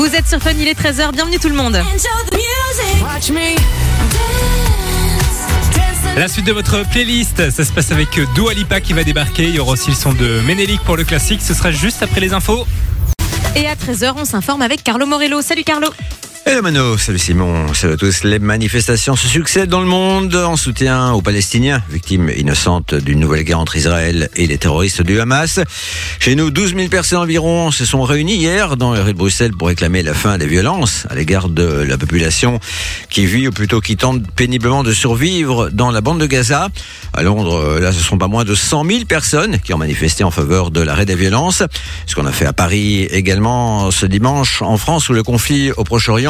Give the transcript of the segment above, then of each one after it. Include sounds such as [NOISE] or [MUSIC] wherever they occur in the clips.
Vous êtes sur Fun, il est 13h, bienvenue tout le monde. La suite de votre playlist, ça se passe avec Dua Lipa qui va débarquer. Il y aura aussi le son de Ménélique pour le classique. Ce sera juste après les infos. Et à 13h, on s'informe avec Carlo Morello. Salut Carlo Hello Mano, salut Simon, salut à tous. Les manifestations se succèdent dans le monde en soutien aux Palestiniens, victimes innocentes d'une nouvelle guerre entre Israël et les terroristes du Hamas. Chez nous, 12 000 personnes environ se sont réunies hier dans les rues de Bruxelles pour réclamer la fin des violences à l'égard de la population qui vit ou plutôt qui tente péniblement de survivre dans la bande de Gaza. À Londres, là, ce sont pas moins de 100 000 personnes qui ont manifesté en faveur de l'arrêt des violences. Ce qu'on a fait à Paris également ce dimanche en France où le conflit au Proche-Orient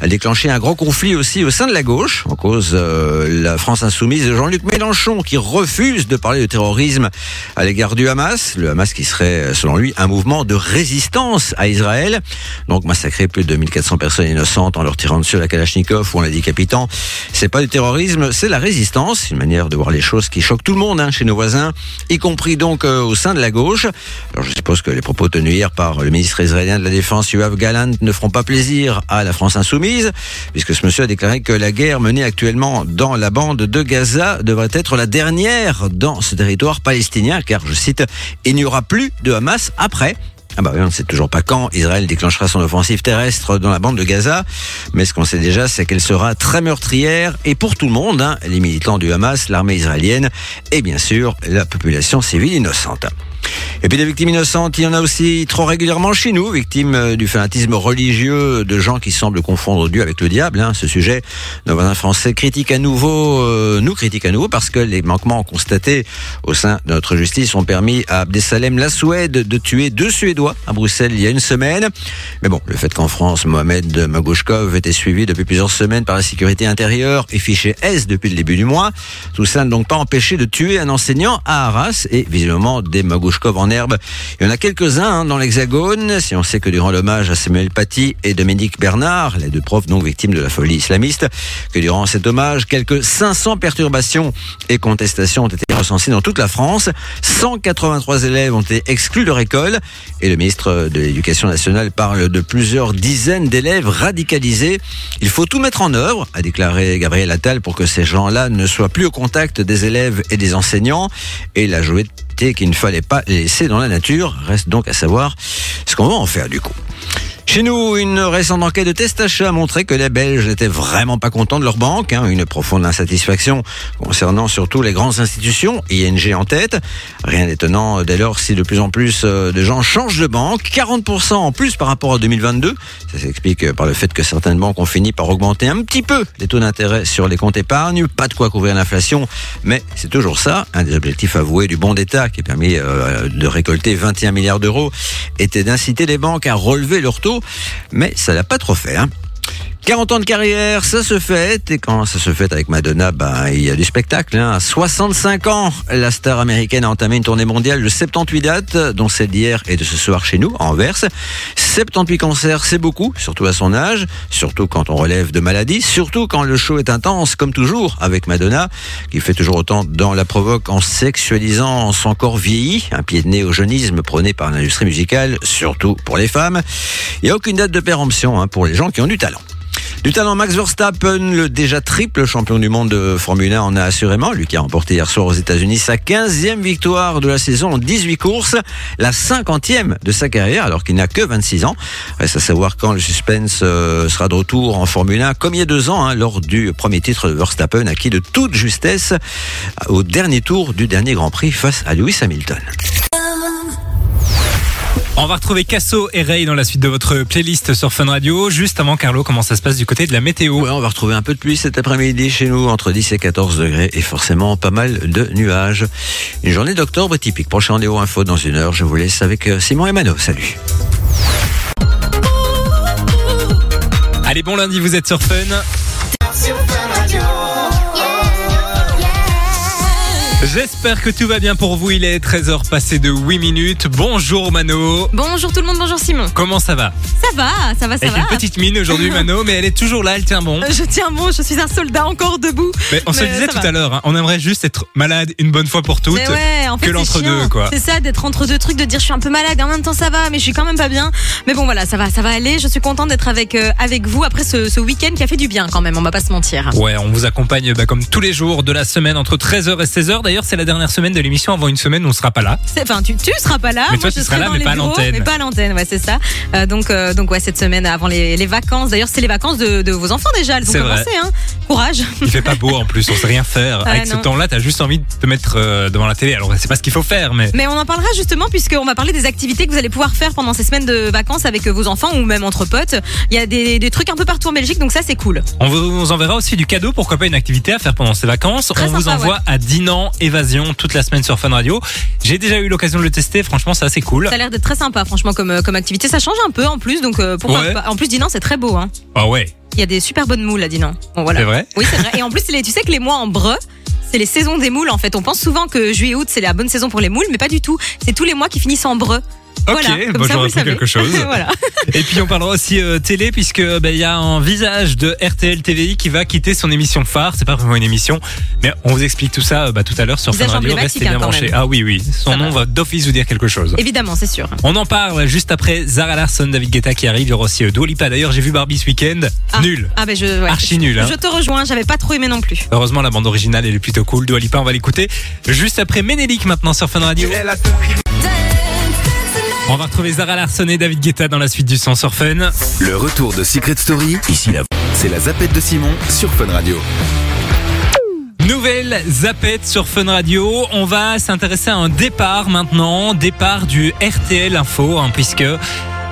a déclenché un gros conflit aussi au sein de la gauche, en cause euh, la France insoumise de Jean-Luc Mélenchon, qui refuse de parler de terrorisme à l'égard du Hamas. Le Hamas qui serait, selon lui, un mouvement de résistance à Israël. Donc massacrer plus de 2400 personnes innocentes en leur tirant dessus la Kalachnikov ou en la décapitant, c'est pas du terrorisme, c'est la résistance. Une manière de voir les choses qui choque tout le monde hein, chez nos voisins, y compris donc euh, au sein de la gauche. Alors je suppose que les propos tenus hier par le ministre israélien de la Défense, Yoav Galant, ne feront pas plaisir à la France insoumise, puisque ce monsieur a déclaré que la guerre menée actuellement dans la bande de Gaza devrait être la dernière dans ce territoire palestinien, car, je cite, il n'y aura plus de Hamas après. Ah bah on ne sait toujours pas quand Israël déclenchera son offensive terrestre dans la bande de Gaza, mais ce qu'on sait déjà, c'est qu'elle sera très meurtrière et pour tout le monde, hein, les militants du Hamas, l'armée israélienne et bien sûr la population civile innocente. Et puis des victimes innocentes, il y en a aussi trop régulièrement chez nous, victimes euh, du fanatisme religieux de gens qui semblent confondre Dieu avec le diable. Hein. Ce sujet, nos voisins français critiquent à nouveau, euh, nous critiquent à nouveau parce que les manquements constatés au sein de notre justice ont permis à Abdesalem la Suède de tuer deux Suédois à Bruxelles il y a une semaine. Mais bon, le fait qu'en France, Mohamed Magouchkov était suivi depuis plusieurs semaines par la sécurité intérieure et fiché S depuis le début du mois, tout ça n'a donc pas empêché de tuer un enseignant à Arras et visiblement des Magouchkov en herbe. Il y en a quelques-uns hein, dans l'Hexagone. Si on sait que durant l'hommage à Samuel Paty et Dominique Bernard, les deux profs non victimes de la folie islamiste, que durant cet hommage, quelques 500 perturbations et contestations ont été recensées dans toute la France. 183 élèves ont été exclus de leur école et le ministre de l'Éducation nationale parle de plusieurs dizaines d'élèves radicalisés. Il faut tout mettre en œuvre, a déclaré Gabriel Attal, pour que ces gens-là ne soient plus au contact des élèves et des enseignants. Et il a joué qu'il ne fallait pas les laisser dans la nature. Reste donc à savoir ce qu'on va en faire du coup. Chez nous, une récente enquête de test achat a montré que les Belges n'étaient vraiment pas contents de leur banque. Hein, une profonde insatisfaction concernant surtout les grandes institutions, ING en tête. Rien d'étonnant dès lors si de plus en plus euh, de gens changent de banque. 40% en plus par rapport à 2022. Ça s'explique par le fait que certaines banques ont fini par augmenter un petit peu les taux d'intérêt sur les comptes épargne. Pas de quoi couvrir l'inflation, mais c'est toujours ça. Un des objectifs avoués du bon d'État qui a permis euh, de récolter 21 milliards d'euros était d'inciter les banques à relever leurs taux mais ça l'a pas trop fait. Hein. 40 ans de carrière, ça se fait. Et quand ça se fait avec Madonna, ben, il y a du spectacle. Hein. À 65 ans, la star américaine a entamé une tournée mondiale de 78 dates, dont celle d'hier et de ce soir chez nous, en Anvers. 78 concerts, c'est beaucoup, surtout à son âge, surtout quand on relève de maladies, surtout quand le show est intense, comme toujours, avec Madonna, qui fait toujours autant dans la provoque en sexualisant son corps vieilli, un pied de nez au jeunisme prôné par l'industrie musicale, surtout pour les femmes. Il n'y a aucune date de péremption hein, pour les gens qui ont du talent. Du talent Max Verstappen, le déjà triple champion du monde de Formule 1 en a assurément, lui qui a remporté hier soir aux États-Unis sa 15e victoire de la saison en 18 courses, la 50e de sa carrière alors qu'il n'a que 26 ans. Reste à savoir quand le suspense euh, sera de retour en Formule 1 comme il y a deux ans hein, lors du premier titre de Verstappen acquis de toute justesse au dernier tour du dernier Grand Prix face à Lewis Hamilton. On va retrouver Casso et Ray dans la suite de votre playlist sur Fun Radio. Juste avant, Carlo, comment ça se passe du côté de la météo? Ouais, On va retrouver un peu de pluie cet après-midi chez nous, entre 10 et 14 degrés, et forcément pas mal de nuages. Une journée d'octobre typique. Prochain rendez-vous info dans une heure. Je vous laisse avec euh, Simon et Mano. Salut. Allez, bon lundi, vous êtes sur Fun. J'espère que tout va bien pour vous. Il est 13h passé de 8 minutes. Bonjour Mano. Bonjour tout le monde, bonjour Simon. Comment ça va? Ça va, ça va, ça Avec va. une petite mine aujourd'hui Mano, mais elle est toujours là, elle tient bon. [LAUGHS] Je tiens bon, je suis un soldat encore debout. Mais on se le disait tout va. à l'heure, hein, on aimerait juste être malade une bonne fois pour toutes. Mais ouais, en fait, que c'est l'entre-deux, quoi. C'est ça, d'être entre deux trucs, de dire je suis un peu malade, et en même temps ça va, mais je suis quand même pas bien. Mais bon, voilà, ça va, ça va aller. Je suis contente d'être avec euh, avec vous après ce, ce week-end qui a fait du bien quand même. On va pas se mentir. Ouais, on vous accompagne bah, comme tous les jours de la semaine entre 13h et 16h. D'ailleurs, c'est la dernière semaine de l'émission. Avant une semaine, on sera pas là. Enfin, tu, tu seras pas là. Mais moi, toi, tu je seras serai là, dans mais les pas à bureaux, l'antenne. Mais pas à l'antenne, ouais, c'est ça. Euh, donc, euh, donc ouais, cette semaine avant les, les vacances. D'ailleurs, c'est les vacances de, de vos enfants déjà. Elles ont C'est vrai. commencé, hein. Courage. Il fait pas beau en plus, on sait rien faire. Ah, Avec ce non. temps-là, t'as juste envie de te mettre euh, devant la télé. Alors, c'est pas ce qu'il faut faire, mais Mais on en parlera justement puisqu'on va parler des activités que vous allez pouvoir faire pendant ces semaines de vacances avec vos enfants ou même entre potes. Il y a des, des trucs un peu partout en Belgique, donc ça c'est cool. on vous enverra aussi du cadeau. Pourquoi pas une activité à faire pendant ces vacances Très On vous sympa, envoie à Dinan Évasion toute la semaine sur Fun Radio. J'ai déjà eu l'occasion de le tester. Franchement, c'est assez cool. Ça a l'air d'être très sympa, franchement, comme, euh, comme activité. Ça change un peu en plus, donc euh, pourquoi Ouais. pas. En plus, Dinan, c'est très beau. Hein. Ah ouais, Il y a des super bonnes moules à Dinan. Bon, voilà. c'est vrai. Oui, c'est vrai. Et en plus, les- tu sais que les mois en breu, c'est les saisons des moules en fait. On pense souvent que juillet-août, c'est la bonne saison pour les moules, mais pas du tout. C'est tous les mois qui finissent en breu. Ok, voilà, bon, j'aurais appris quelque chose. [LAUGHS] voilà. Et puis on parlera aussi euh, télé puisque ben, il y a un visage de RTL TVI qui va quitter son émission phare. C'est pas vraiment une émission, mais on vous explique tout ça euh, bah, tout à l'heure sur Fun Radio. Restez bien hein, branchés. Ah oui oui, son Ça nom va. va d'office vous dire quelque chose. Évidemment, c'est sûr. On en parle juste après Zara Larson, David Guetta qui arrive. Il y aura aussi euh, Dua Lipa. D'ailleurs, j'ai vu Barbie ce week-end. Ah. Nul. Ah ben je, ouais. Archi nul. Hein. Je te rejoins, j'avais pas trop aimé non plus. Heureusement, la bande originale elle est plutôt cool. Dua Lipa, on va l'écouter juste après Ménélique maintenant sur Fun Radio. On va retrouver Zara Larson et David Guetta dans la suite du son sur Fun. Le retour de Secret Story, ici la c'est la zapette de Simon sur Fun Radio. Nouvelle zapette sur Fun Radio. On va s'intéresser à un départ maintenant, départ du RTL Info, hein, puisque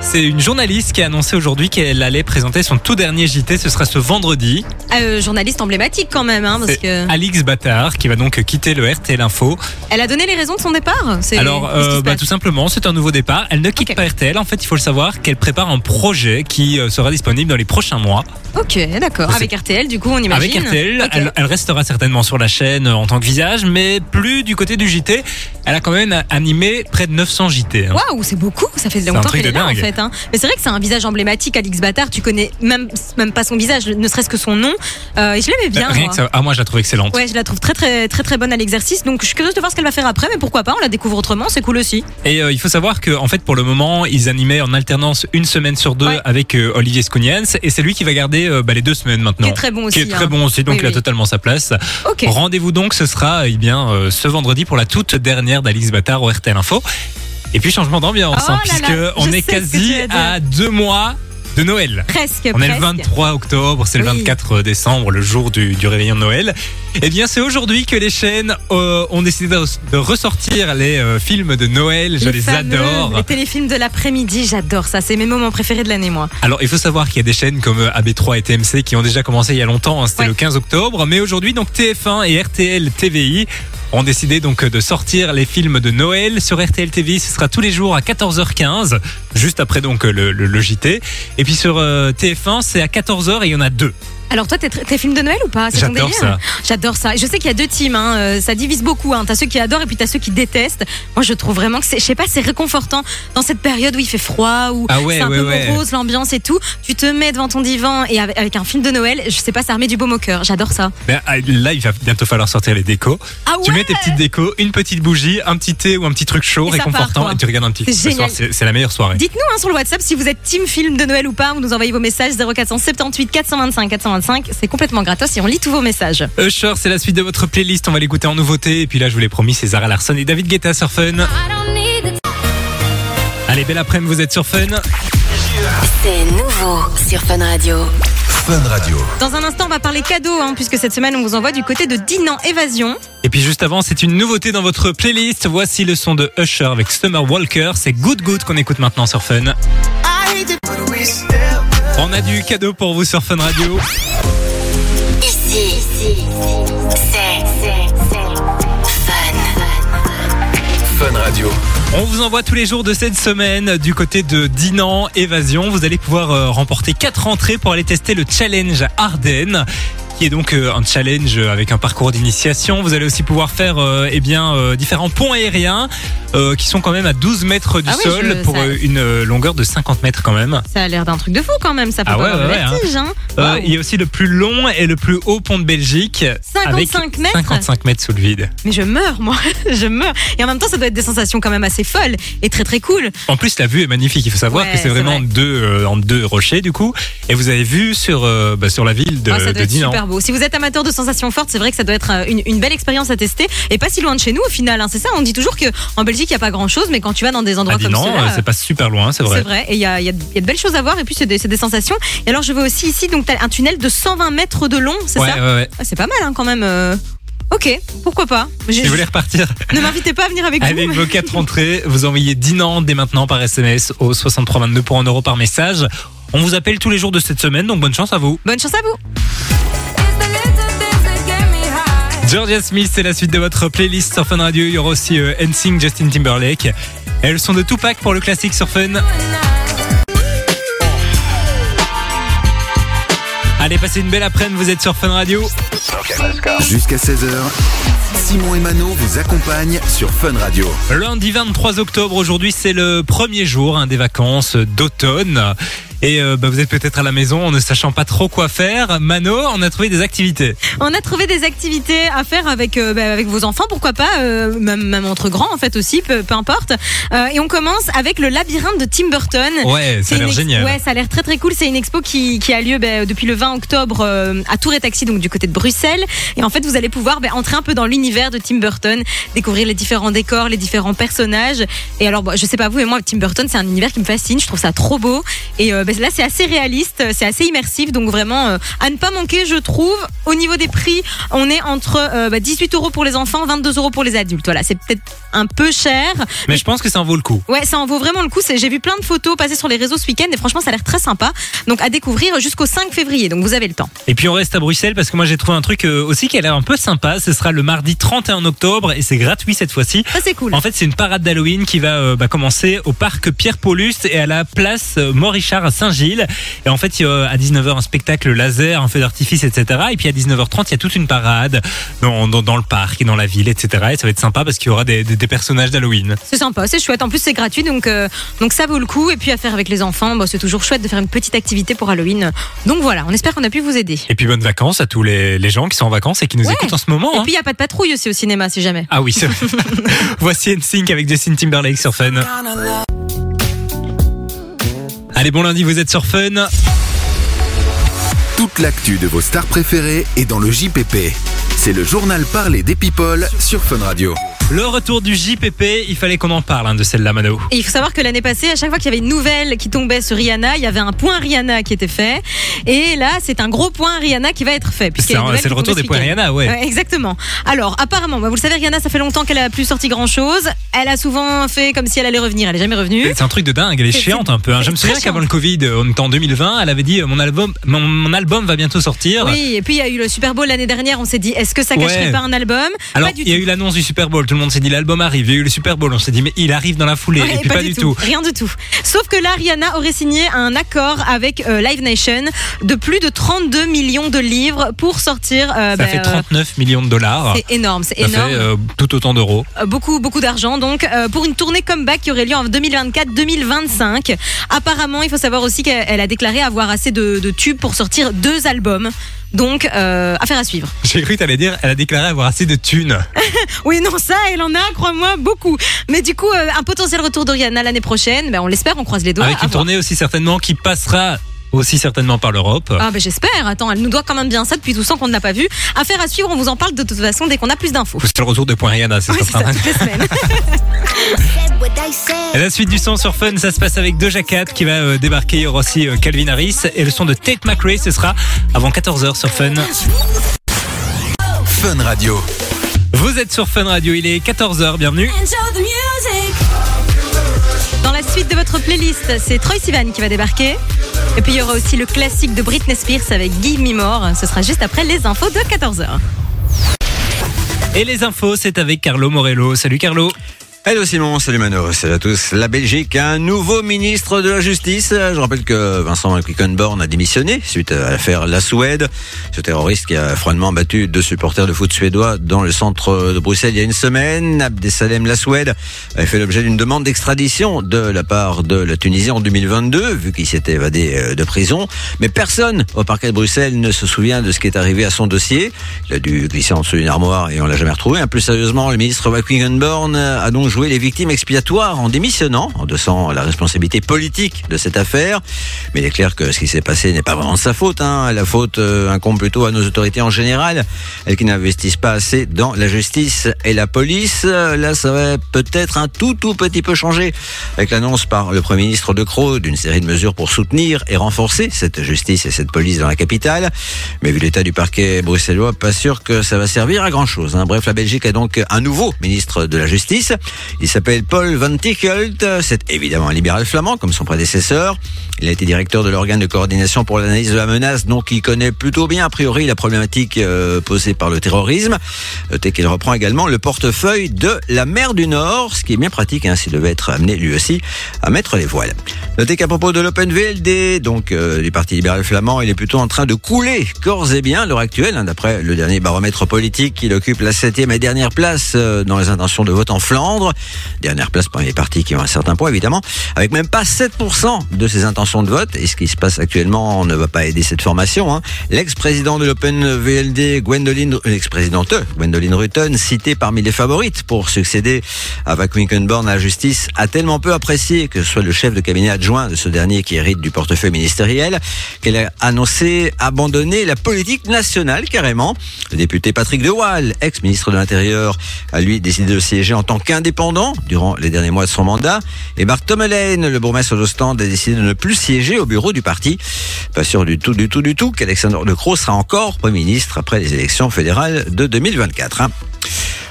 c'est une journaliste qui a annoncé aujourd'hui qu'elle allait présenter son tout dernier JT. Ce sera ce vendredi. Euh, journaliste emblématique quand même, hein, parce que Alix Battard qui va donc quitter le RTL Info. elle a donné les raisons de son départ. C'est Alors, euh, bah, tout simplement, c'est un nouveau départ. Elle ne quitte pas RTL. En fait, il faut le savoir qu'elle prépare un projet qui euh, sera disponible dans les prochains mois. Ok, d'accord. Avec RTL, du coup, on imagine. Avec RTL, elle, elle restera certainement sur la chaîne euh, en tant que visage, mais plus du côté du JT. Elle a quand même animé près de 900 JT. hein. Waouh, c'est beaucoup. Ça fait longtemps qu'elle est là en dingue. Fait. hein. Mais c'est vrai que c'est un visage emblématique, Alix Battard. Tu connais même même pas son visage, ne serait-ce que son nom. Euh, et je l'aimais bien. Rien moi. que ça. Ah, moi, je la trouve excellente. Ouais, je la trouve très très très très bonne à l'exercice. Donc je suis curieuse de voir ce qu'elle va faire après, mais pourquoi pas On la découvre autrement, c'est cool aussi. Et euh, il faut savoir que, en fait, pour le moment, ils animaient en alternance une semaine sur deux Ouais. avec euh, Olivier Skouniens, et c'est lui qui va garder bah, les deux semaines maintenant. Qui est très bon Qui est aussi, très hein. bon aussi, donc Oui, il a oui. totalement sa place. Ok. Rendez-vous donc, ce sera eh bien ce vendredi pour la toute dernière d'Alix Battard au RTL Info. Et puis changement d'ambiance, Oh hein, là puisque là, on je est quasi à deux mois de Noël. Presque. On est le presque. 23 octobre, c'est le Oui. 24 décembre, le jour du, du réveillon de Noël. Eh bien, c'est aujourd'hui que les chaînes euh, ont décidé de, de ressortir les euh, films de Noël. Je les, fameux, adore. Les téléfilms de l'après-midi, j'adore ça. C'est mes moments préférés de l'année, moi. Alors, il faut savoir qu'il y a des chaînes comme euh, AB3 et TMC qui ont déjà commencé il y a longtemps. hein, C'était Ouais. le 15 octobre. Mais aujourd'hui, donc TF1 et RTL TVI ont décidé donc de sortir les films de Noël sur RTL TVI. Ce sera tous les jours à 14h15, juste après donc le, le- le JT. Et puis sur euh, TF1, c'est à 14h et il y en a deux. Alors toi, t'es, t'es film de Noël ou pas? J'adore ça. J'adore ça. Je sais qu'il y a deux teams, hein. euh, ça divise beaucoup. Hein. T'as ceux qui adorent et puis t'as ceux qui détestent. Moi, je trouve vraiment que c'est, je sais pas, c'est réconfortant dans cette période où il fait froid, où Ah ouais, c'est un ouais, peu ouais. morose l'ambiance et tout. Tu te mets devant ton divan et avec, un film de Noël, je sais pas, ça remet du baume au cœur. J'adore ça. Ben, ah, là, il va bientôt falloir sortir les décos. Ah Tu mets tes petites décos, une petite bougie, un petit thé ou un petit truc chaud, Et ça part, réconfortant, et tu regardes un petit film ce soir. génial. C'est c'est la meilleure soirée. Dites-nous hein, sur le WhatsApp si vous êtes team film de Noël ou pas. Vous nous envoyez vos messages 0478 425 425. C'est complètement gratos et on lit tous vos messages. Usher, c'est la suite de votre playlist. On va l'écouter en nouveauté. Et puis là, je vous l'ai promis, c'est Zara Larson et David Guetta sur Fun. Allez, belle après-midi, vous êtes sur Fun. C'est nouveau sur Fun Radio. Fun Radio. Dans un instant, on va parler cadeaux, hein, puisque cette semaine, on vous envoie du côté de Dinan Évasion. Et puis juste avant, c'est une nouveauté dans votre playlist. Voici le son de Usher avec Summer Walker. C'est Good Good qu'on écoute maintenant sur Fun. On a du cadeau pour vous sur Fun Radio. Ici, c'est Fun. Fun Radio. On vous envoie tous les jours de cette semaine du côté de Dinan Évasion. Vous allez pouvoir euh, remporter quatre entrées pour aller tester le challenge Ardennes qui est donc euh, un challenge avec un parcours d'initiation. Vous allez aussi pouvoir faire euh, eh bien euh, différents ponts aériens euh, qui sont quand même à 12 mètres du Ah oui, sol je- pour ça- euh, une euh, longueur de 50 mètres quand même. Ça a l'air d'un truc de fou quand même, ça peut Ah ouais, ouais, ouais, vertige. Hein. Euh, il y a aussi le plus long et le plus haut pont de Belgique. 55 avec mètres 55 mètres sous le vide. Mais je meurs, moi, [LAUGHS] je meurs. Et en même temps, ça doit être des sensations quand même assez folles et très très cool. En plus, la vue est magnifique. Il faut savoir Ouais, que c'est vraiment vrai. deux, euh, en deux rochers du coup. Et vous avez vu sur, euh, bah, sur la ville de, ça de Dinan. Si vous êtes amateur de sensations fortes, c'est vrai que ça doit être euh, une, une belle expérience à tester et pas si loin de chez nous au final. hein. C'est ça, on dit toujours que en Belgique il y a pas grand chose, mais quand tu vas dans des endroits À comme ceux-là, euh, c'est pas super loin, c'est vrai. C'est vrai, et il y y a- il y a de belles choses à voir, et puis c'est des, des sensations. Et alors, je veux aussi ici, donc, un tunnel de 120 mètres de long, c'est Ouais, ça ouais, ouais. Ah, C'est pas mal, hein, quand même. Ok, pourquoi pas J'ai- Si vous voulez repartir Ne m'invitez pas à venir avec, avec vous. vos quatre entrées, vous envoyez Dinan dès maintenant par SMS au 6322 pour 1 euro par message. On vous appelle tous les jours de cette semaine, donc bonne chance à vous. Bonne chance à vous. Georgia Smith, c'est la suite de votre playlist sur Fun Radio. Il y aura aussi euh, NSYNC, Justin Timberlake. Elles sont de Tupac pour le classique sur Fun. Allez, passez une belle après-midi, vous êtes sur Fun Radio. Jusqu'à 16h, Simon et Mano vous accompagnent sur Fun Radio. Lundi 23 octobre, aujourd'hui c'est le premier jour hein, des vacances d'automne. Et euh, bah, vous êtes peut-être à la maison en ne sachant pas trop quoi faire. Mano, on a trouvé des activités. On a trouvé des activités à faire avec, euh, bah, avec vos enfants, pourquoi pas, euh, même, même entre grands en fait aussi, peu, peu importe. Et on commence avec le labyrinthe de Tim Burton. Ouais, ça a l'air génial. Ouais, ça a l'air très très cool. C'est une expo qui, qui a lieu bah, depuis le 20 octobre à Tour et Taxi, donc du côté de Bruxelles. Et en fait, vous allez pouvoir entrer un peu dans l'univers de Tim Burton, découvrir les différents décors, les différents personnages. Et alors, je sais pas vous, mais moi, Tim Burton, c'est un univers qui me fascine. Je trouve ça trop beau. Et bah, là, c'est assez réaliste, c'est assez immersif. Donc vraiment, euh, à ne pas manquer, je trouve. Au niveau des prix, on est entre euh, bah, 18 euros pour les enfants, 22 euros pour les adultes. Voilà, c'est peut-être un peu cher. Mais je pense que ça en vaut le coup. Ouais, ça en vaut vraiment le coup. J'ai vu plein de photos passer sur les réseaux ce week-end et franchement, ça a l'air très sympa. Donc à découvrir jusqu'au 5 février. Donc vous avez le temps. Et puis on reste à Bruxelles parce que moi j'ai trouvé un truc euh, aussi qui a l'air un peu sympa. Ce sera le mardi 31 octobre et c'est gratuit cette fois-ci. Ça c'est cool. En fait, c'est une parade d'Halloween qui va euh, bah, commencer au parc Pierre-Paulus et à la place euh, Maurichard à Saint-Gilles. Et en fait, il y a à 19h un spectacle laser, un feu d'artifice, etc. Et puis à 19h30, il y a toute une parade dans, dans, dans le parc et dans la ville, etc. Et ça va être sympa parce qu'il y aura des, des, des personnages d'Halloween. C'est sympa, c'est chouette. En plus, c'est gratuit, donc euh, donc ça vaut le coup. Et puis à faire avec les enfants, bah, c'est toujours chouette de faire une petite activité pour Halloween. Donc voilà, on espère qu'on a pu vous aider. Et puis bonnes vacances à tous les, les gens qui sont en vacances et qui nous Ouais. écoutent en ce moment. Et hein. puis il y a pas de patrouille aussi au cinéma, si jamais. Ah oui, c'est vrai. [LAUGHS] Voici NSYNC avec Justin Timberlake sur Fun. Allez, bon lundi, vous êtes sur Fun. Toute l'actu de vos stars préférées est dans le JPP. C'est le journal parlé des people sur Fun Radio. Le retour du JPP, il fallait qu'on en parle hein, de celle-là, Mano. Et il faut savoir que l'année passée, à chaque fois qu'il y avait une nouvelle qui tombait sur Rihanna, il y avait un point Rihanna qui était fait. Et là, c'est un gros point Rihanna qui va être fait. C'est le retour des points. Rihanna, ouais. Ouais, exactement. Alors, apparemment, bah, vous le savez, Rihanna, ça fait longtemps qu'elle a plus sorti grand chose. Elle a souvent fait comme si elle allait revenir. Elle est jamais revenue. C'est un truc de dingue, elle est chiante un peu. hein. Je me souviens qu'avant le Covid, on était en 2020, elle avait dit euh, mon album, mon, mon album va bientôt sortir. Oui, et puis il y a eu le Super Bowl l'année dernière. On s'est dit, est-ce que ça cacherait Ouais. pas un album? Alors, il y a eu l'annonce du Super Bowl, tout le monde s'est dit l'album arrive. Il y a eu le Super Bowl, on s'est dit mais il arrive dans la foulée. Ouais, et puis pas, du tout. Rien du tout. Sauf que là, Rihanna aurait signé un accord avec euh, Live Nation de plus de 32 millions de livres pour sortir. euh, Ça bah, fait euh, 39 millions de dollars. c'est énorme, c'est Ça énorme. fait euh, tout autant d'euros. Euh, beaucoup beaucoup d'argent donc euh, pour une tournée comeback qui aurait lieu en 2024-2025 apparemment il faut savoir aussi qu'elle elle a déclaré avoir assez de, de tubes pour sortir deux albums donc euh, affaire à suivre J'ai cru que t'allais dire, elle a déclaré avoir assez de thunes. [LAUGHS] oui non ça elle en a crois-moi beaucoup mais du coup euh, un potentiel retour de Rihanna l'année prochaine ben, on l'espère on croise les doigts Avec à une voir. tournée aussi certainement qui passera aussi certainement par l'Europe. ah ben j'espère attends elle nous doit quand même bien ça depuis tout ce temps qu'on ne l'a pas vu affaire à suivre on vous en parle de toute façon dès qu'on a plus d'infos C'est le retour de Point Rihanna, c'est Ouais, ça, toutes les semaines. [LAUGHS] [LAUGHS] Et la suite du son sur Fun, ça se passe avec Doja Cat qui va euh, débarquer. Il y aura aussi euh, Calvin Harris. Et le son de Tate McRae, ce sera avant 14h sur Fun. Fun Radio. Vous êtes sur Fun Radio, il est 14h, bienvenue. Dans la suite de votre playlist, c'est Troy Sivan qui va débarquer. Et puis il y aura aussi le classique de Britney Spears avec Give Me More. Ce sera juste après les infos de 14h. Et les infos, c'est avec Carlo Morello. Salut Carlo. Hello Simon, salut Mano, salut à tous. La Belgique a un nouveau ministre de la Justice. Je rappelle que Vincent Quickenborn a démissionné suite à l'affaire La Suède. Ce terroriste qui a froidement battu deux supporters de foot suédois dans le centre de Bruxelles il y a une semaine. Abdesalem La Suède avait fait l'objet d'une demande d'extradition de la part de la Tunisie en 2022, vu qu'il s'était évadé euh, de prison. Mais personne au parquet de Bruxelles ne se souvient de ce qui est arrivé à son dossier. Il a dû glisser en dessous d'une armoire et on l'a jamais retrouvé. Plus sérieusement, le ministre Quickenborn a donc jouer les victimes expiatoires en démissionnant, en dessant la responsabilité politique de cette affaire. Mais il est clair que ce qui s'est passé n'est pas vraiment de sa faute. Hein. La faute euh, incombe plutôt à nos autorités en général, elles qui n'investissent pas assez dans la justice et la police. Là, ça va peut-être un tout tout petit peu changer avec l'annonce par le Premier ministre de Croo d'une série de mesures pour soutenir et renforcer cette justice et cette police dans la capitale. Mais vu l'état du parquet bruxellois, pas sûr que ça va servir à grand chose. Hein. Bref, la Belgique a donc un nouveau ministre de la Justice. Il s'appelle Paul Van Tichelt. C'est évidemment un libéral flamand, comme son prédécesseur. Il a été directeur de l'organe de coordination pour l'analyse de la menace, donc il connaît plutôt bien, a priori, la problématique euh, posée par le terrorisme. Notez qu'il reprend également le portefeuille de la mer du Nord, ce qui est bien pratique, hein, s'il devait être amené lui aussi à mettre les voiles. Notez qu'à propos de l'Open VLD, donc euh, du Parti libéral flamand, il est plutôt en train de couler corps et bien à l'heure actuelle, hein, d'après le dernier baromètre politique, il occupe la septième et dernière place euh, dans les intentions de vote en Flandre. Dernière place parmi les partis qui ont un certain poids, évidemment, avec même pas 7% de ses intentions de vote. Et ce qui se passe actuellement ne va pas aider cette formation. Hein. L'ex-président de l'Open VLD, Gwendoline, l'ex-présidente Gwendoline Rutten, citée parmi les favorites pour succéder à Van Quickenborn à la justice, a tellement peu apprécié que ce soit le chef de cabinet adjoint de ce dernier qui hérite du portefeuille ministériel, qu'elle a annoncé abandonner la politique nationale carrément. Le député Patrick De Waal, ex-ministre de l'Intérieur, a lui décidé de siéger en tant qu'indépendant durant les derniers mois de son mandat. Et Marc Tomelaine, le bourgmestre d'Ostende, a décidé de ne plus siéger au bureau du parti. Pas sûr du tout, du tout, du tout qu'Alexandre De Croo sera encore Premier ministre après les élections fédérales de 2024. hein.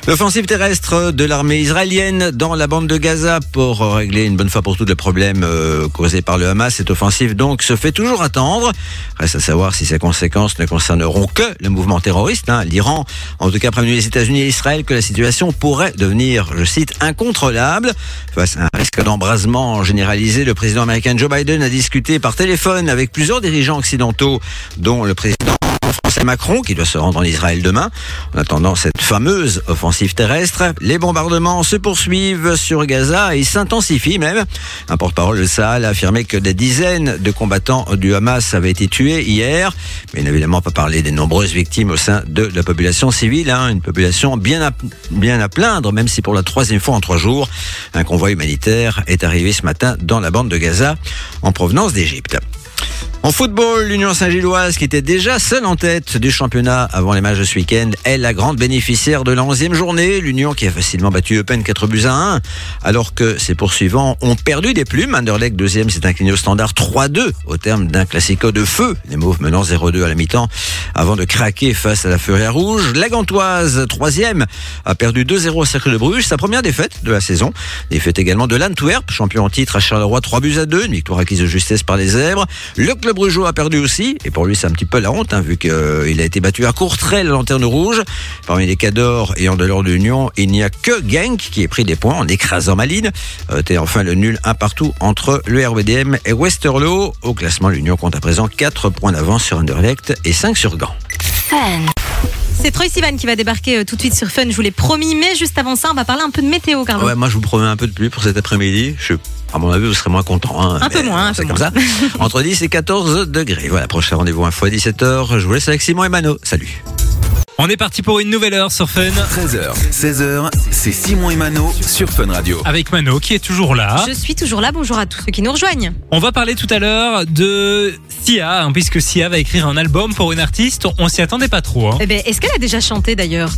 L'offensive terrestre de l'armée israélienne dans la bande de Gaza pour régler une bonne fois pour toutes le problème euh, causé par le Hamas. Cette offensive donc se fait toujours attendre. Reste à savoir si ses conséquences ne concerneront que le mouvement terroriste. hein. L'Iran, en tout cas, prévenu les États-Unis et Israël que la situation pourrait devenir, je cite, incontrôlable. Face à un risque d'embrasement généralisé, le président américain Joe Biden a discuté par téléphone avec plusieurs dirigeants occidentaux, dont le président Macron, qui doit se rendre en Israël demain. En attendant cette fameuse offensive terrestre, les bombardements se poursuivent sur Gaza et s'intensifient même. Un porte-parole de Sahel a affirmé que des dizaines de combattants du Hamas avaient été tués hier, mais il n'a évidemment pas parlé des nombreuses victimes au sein de la population civile, hein, une population bien à, bien à plaindre, même si pour la troisième fois en trois jours, un convoi humanitaire est arrivé ce matin dans la bande de Gaza en provenance d'Égypte. En football, l'Union Saint-Gilloise, qui était déjà seule en tête du championnat avant les matchs de ce week-end, est la grande bénéficiaire de la 11e journée. L'Union qui a facilement battu Eupen 4 buts à 1, alors que ses poursuivants ont perdu des plumes. Anderlecht, deuxième, s'est incliné au standard 3-2 au terme d'un classico de feu. Les Mauves menant 0-2 à la mi-temps avant de craquer face à la Furia Rouge. La Gantoise, troisième, a perdu 2-0 au Cercle de Bruges, sa première défaite de la saison. Défaite également de l'Antwerp, champion en titre à Charleroi, 3 buts à 2, une victoire acquise de justesse par les Zèbres. Brugeois a perdu aussi, et pour lui c'est un petit peu la honte, hein, vu qu'il a été battu à Courtrai, la lanterne rouge. Parmi les cadors et en dehors de l'Union, il n'y a que Genk qui ait pris des points en écrasant Malines. Euh, T'es enfin le nul un partout entre le RWDM et Westerlo. Au classement, l'Union compte à présent 4 points d'avance sur Anderlecht et 5 sur Gand. Fun. C'est Troy Sivan qui va débarquer euh, tout de suite sur Fun, je vous l'ai promis, mais juste avant ça, on va parler un peu de météo, Carlo. Ouais, moi je vous promets un peu de pluie pour cet après-midi. Je à mon avis, vous serez moins content. hein, Un peu moins, un C'est peu comme ça. Entre 10 et 14 degrés. Voilà, prochain rendez-vous info à 17h. Je vous laisse avec Simon et Mano. Salut. On est parti pour une nouvelle heure sur Fun 13h, 16h, c'est Simon et Mano sur Fun Radio. avec Mano qui est toujours là. Je suis toujours là, bonjour à tous ceux qui nous rejoignent. On va parler tout à l'heure de Sia, hein, puisque Sia va écrire un album pour une artiste. On s'y attendait pas trop. hein. Eh ben, est-ce qu'elle a déjà chanté d'ailleurs?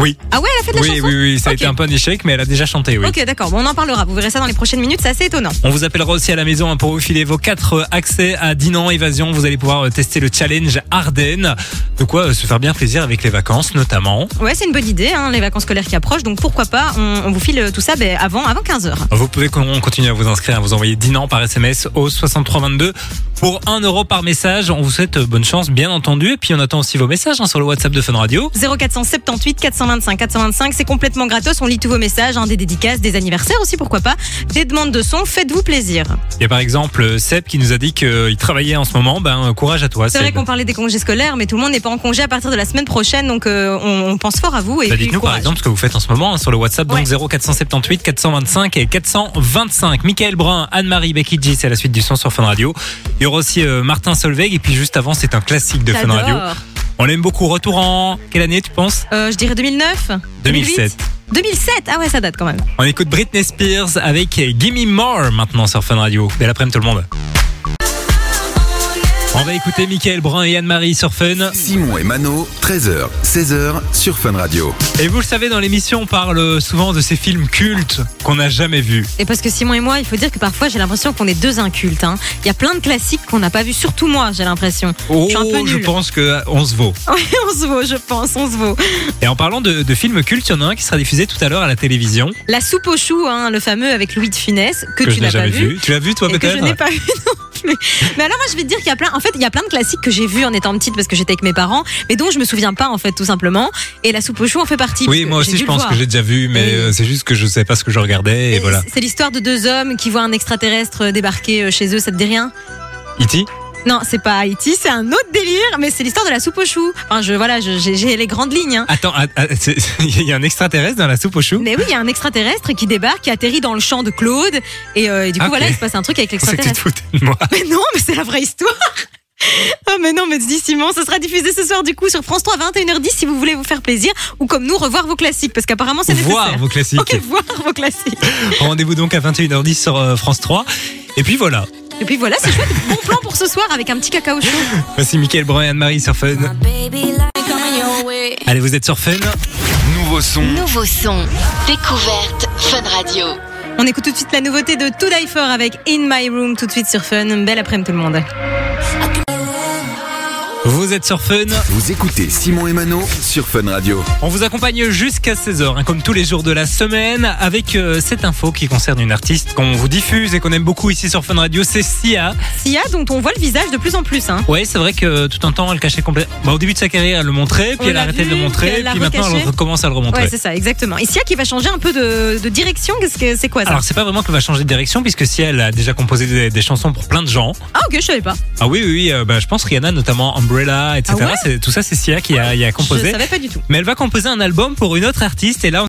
Oui. Ah ouais, elle a fait de la Oui, chanson oui, oui, ça a été un peu un échec, mais elle a déjà chanté, oui. Ok, d'accord, bon, on en parlera, vous verrez ça dans les prochaines minutes, c'est assez étonnant. On vous appellera aussi à la maison hein, pour vous filer vos quatre euh, accès à Dinan Évasion. Vous allez pouvoir euh, tester le challenge Ardennes. De quoi euh, se faire bien plaisir avec les vacances, notamment. Ouais, c'est une bonne idée, hein, les vacances scolaires qui approchent, donc pourquoi pas, on, on vous file tout ça ben, avant, avant 15h. Vous pouvez con- continuer à vous inscrire, à vous envoyer Dinan par SMS au 6322 pour 1 euro par message. On vous souhaite euh, bonne chance, bien entendu. Et puis on attend aussi vos messages hein, sur le WhatsApp de Fun Radio. 0478 425 425 425. C'est complètement gratos. On lit tous vos messages, hein, des dédicaces, des anniversaires aussi, pourquoi pas. Des demandes de son. Faites-vous plaisir. Il y a par exemple Seb qui nous a dit qu'il travaillait en ce moment. Ben, courage à toi, C'est vrai qu'on parlait des congés scolaires, mais tout le monde n'est pas en congé à partir de la semaine prochaine, donc euh, on, on pense fort à vous. Et Bah, Dites-nous par exemple ce que vous faites en ce moment hein, sur le WhatsApp, donc Ouais. 0478 425 et 425. Michael Brun, Anne-Marie, Becky G, c'est la suite du son sur Fun Radio. Aura aussi euh, Martin Solveig et puis juste avant, c'est un classique de Fun Radio. On l'aime beaucoup. Retour en quelle année tu penses? Euh, je dirais 2009 2007. 2007 Ah ouais, ça date quand même. On écoute Britney Spears avec Gimme More maintenant sur Fun Radio. Belle après-midi tout le monde. On va écouter Michael Brun et Anne-Marie sur Fun. Simon et Mano, 13h, 16h sur Fun Radio. Et vous le savez, dans l'émission, on parle souvent de ces films cultes qu'on n'a jamais vus. Et parce que Simon et moi, il faut dire que parfois j'ai l'impression qu'on est deux incultes. hein. Il y a plein de classiques qu'on n'a pas vus, surtout moi, j'ai l'impression. Oh, Je suis un peu je nulle. pense qu'on se vaut. [LAUGHS] Ouais, on se vaut, je pense, on se vaut. Et en parlant de, de films cultes, il y en a un qui sera diffusé tout à l'heure à la télévision, La soupe aux choux, hein, le fameux avec Louis de Funès, que, que, tu je n'ai n'as pas jamais vu. vu. Tu l'as vu toi et que je peut-être n'ai pas vu [LAUGHS] non plus. Mais alors moi je vais te dire qu'il y a plein, en fait il y a plein de classiques que j'ai vus en étant petite parce que j'étais avec mes parents, mais dont je me souviens pas en fait tout simplement. Et la soupe aux choux en fait partie. Oui, moi aussi je pense que j'ai déjà vu, mais euh, c'est juste que je sais pas ce que je regardais et, Et voilà. C'est l'histoire de deux hommes qui voient un extraterrestre débarquer euh, chez eux, ça te dit rien? E.T. Non, c'est pas Haïti, c'est un autre délire, mais c'est l'histoire de la soupe aux choux. Enfin, je voilà, je- j'ai j'ai les grandes lignes. hein. Attends, att- att- c'est- [LAUGHS] il y a un extraterrestre dans la soupe aux choux Mais oui, il y a un extraterrestre qui débarque, qui atterrit dans le champ de Claude, et, euh, et du coup Ok. voilà, il se passe un truc avec Je pensais que tu te l'extraterrestre. foutais de moi. [LAUGHS] Mais non, mais c'est la vraie histoire. [LAUGHS] Ah mais non, mais dis Simon, ça sera diffusé ce soir du coup sur France 3 à 21h10 si vous voulez vous faire plaisir ou comme nous revoir vos classiques parce qu'apparemment c'est Voir nécessaire. vos classiques. Ok, voir vos classiques. Rendez-vous donc à 21h10 sur euh, France 3. Et puis voilà. Et puis voilà, c'est chouette. Bon plan pour ce soir avec un petit cacao chaud. Voici Mickaël Brun et Anne-Marie sur Fun. Allez, vous êtes sur Fun. Nouveau son, Nouveau son. Découverte Fun Radio. On écoute tout de suite la nouveauté de To Die For avec In My Room tout de suite sur Fun. Belle après-midi tout le monde. Vous êtes sur Fun. vous écoutez Simon et Mano sur Fun Radio. On vous accompagne jusqu'à 16h, hein, comme tous les jours de la semaine, avec euh, cette info qui concerne une artiste qu'on vous diffuse et qu'on aime beaucoup ici sur Fun Radio, c'est Sia. Sia dont on voit le visage de plus en plus. Hein. Ouais, c'est vrai que tout un temps, elle cachait complètement. Bah, au début de sa carrière, elle le montrait, puis On elle a arrêté de le montrer, puis maintenant, elle recommence à le remontrer. Ouais, c'est ça, exactement. Et Sia qui va changer un peu de, de direction, qu'est-ce que c'est quoi ça Alors, c'est pas vraiment qu'elle va changer de direction, puisque Sia, elle a déjà composé des, des chansons pour plein de gens. Ah ok, je savais pas. Ah oui, oui, oui, euh, bah, je pense Rihanna, notamment Umbrella, etc. Ah ouais tout ça, c'est Sia qui a, qui a Je composé. savais pas du tout. Mais elle va composer un album pour une autre artiste, et là, on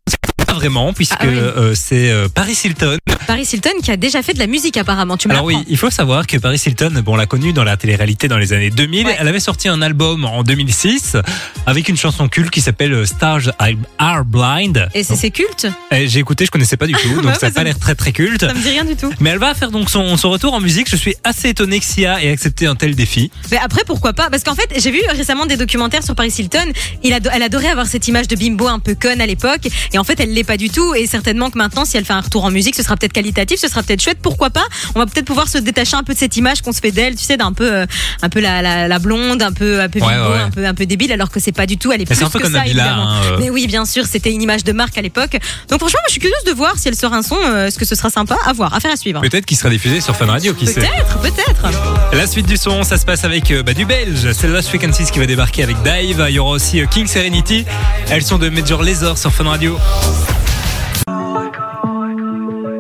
pas vraiment, puisque Ah oui. euh, c'est euh, Paris Hilton. Paris Hilton qui a déjà fait de la musique apparemment. Tu me Alors oui, il faut savoir que Paris Hilton, bon, on l'a connue dans la télé-réalité dans les années 2000. Ouais. Elle avait sorti un album en 2006 avec une chanson culte qui s'appelle Stars Are Blind. Et c'est culte eh, J'ai écouté, je connaissais pas du tout, [LAUGHS] donc ça a bah, pas l'air très très culte. Ça me dit rien du tout. Mais elle va faire donc son, son retour en musique. Je suis assez étonné que Sia ait accepté un tel défi. Mais après, pourquoi pas? Parce qu'en fait, j'ai vu récemment des documentaires sur Paris Hilton. Il ado- elle adorait avoir cette image de bimbo un peu conne à l'époque. Et en fait, elle l'est pas du tout. Et certainement que maintenant, si elle fait un retour en musique, ce sera peut-être qualitatif, ce sera peut-être chouette. Pourquoi pas On va peut-être pouvoir se détacher un peu de cette image qu'on se fait d'elle, tu sais, d'un peu, euh, un peu la, la, la blonde, un peu, un peu Ouais, un peu, un peu débile, alors que c'est pas du tout. Elle est Mais plus un peu que comme ça, Nabila. évidemment. hein, euh. Mais oui, bien sûr, c'était une image de marque à l'époque. Donc franchement, moi, je suis curieuse de voir si elle sort un son. euh, Est-ce que ce sera sympa À voir, affaire à suivre. Peut-être qu'il sera diffusé sur Fun Radio, qui sait. Peut-être, peut-être. La suite du son, ça se passe avec euh, bah, du belge. C'est Lost Frequencies qui va débarquer avec Dive. Il y aura aussi euh, King Serenity. Elles sont de Major Lazer sur Fun Radio.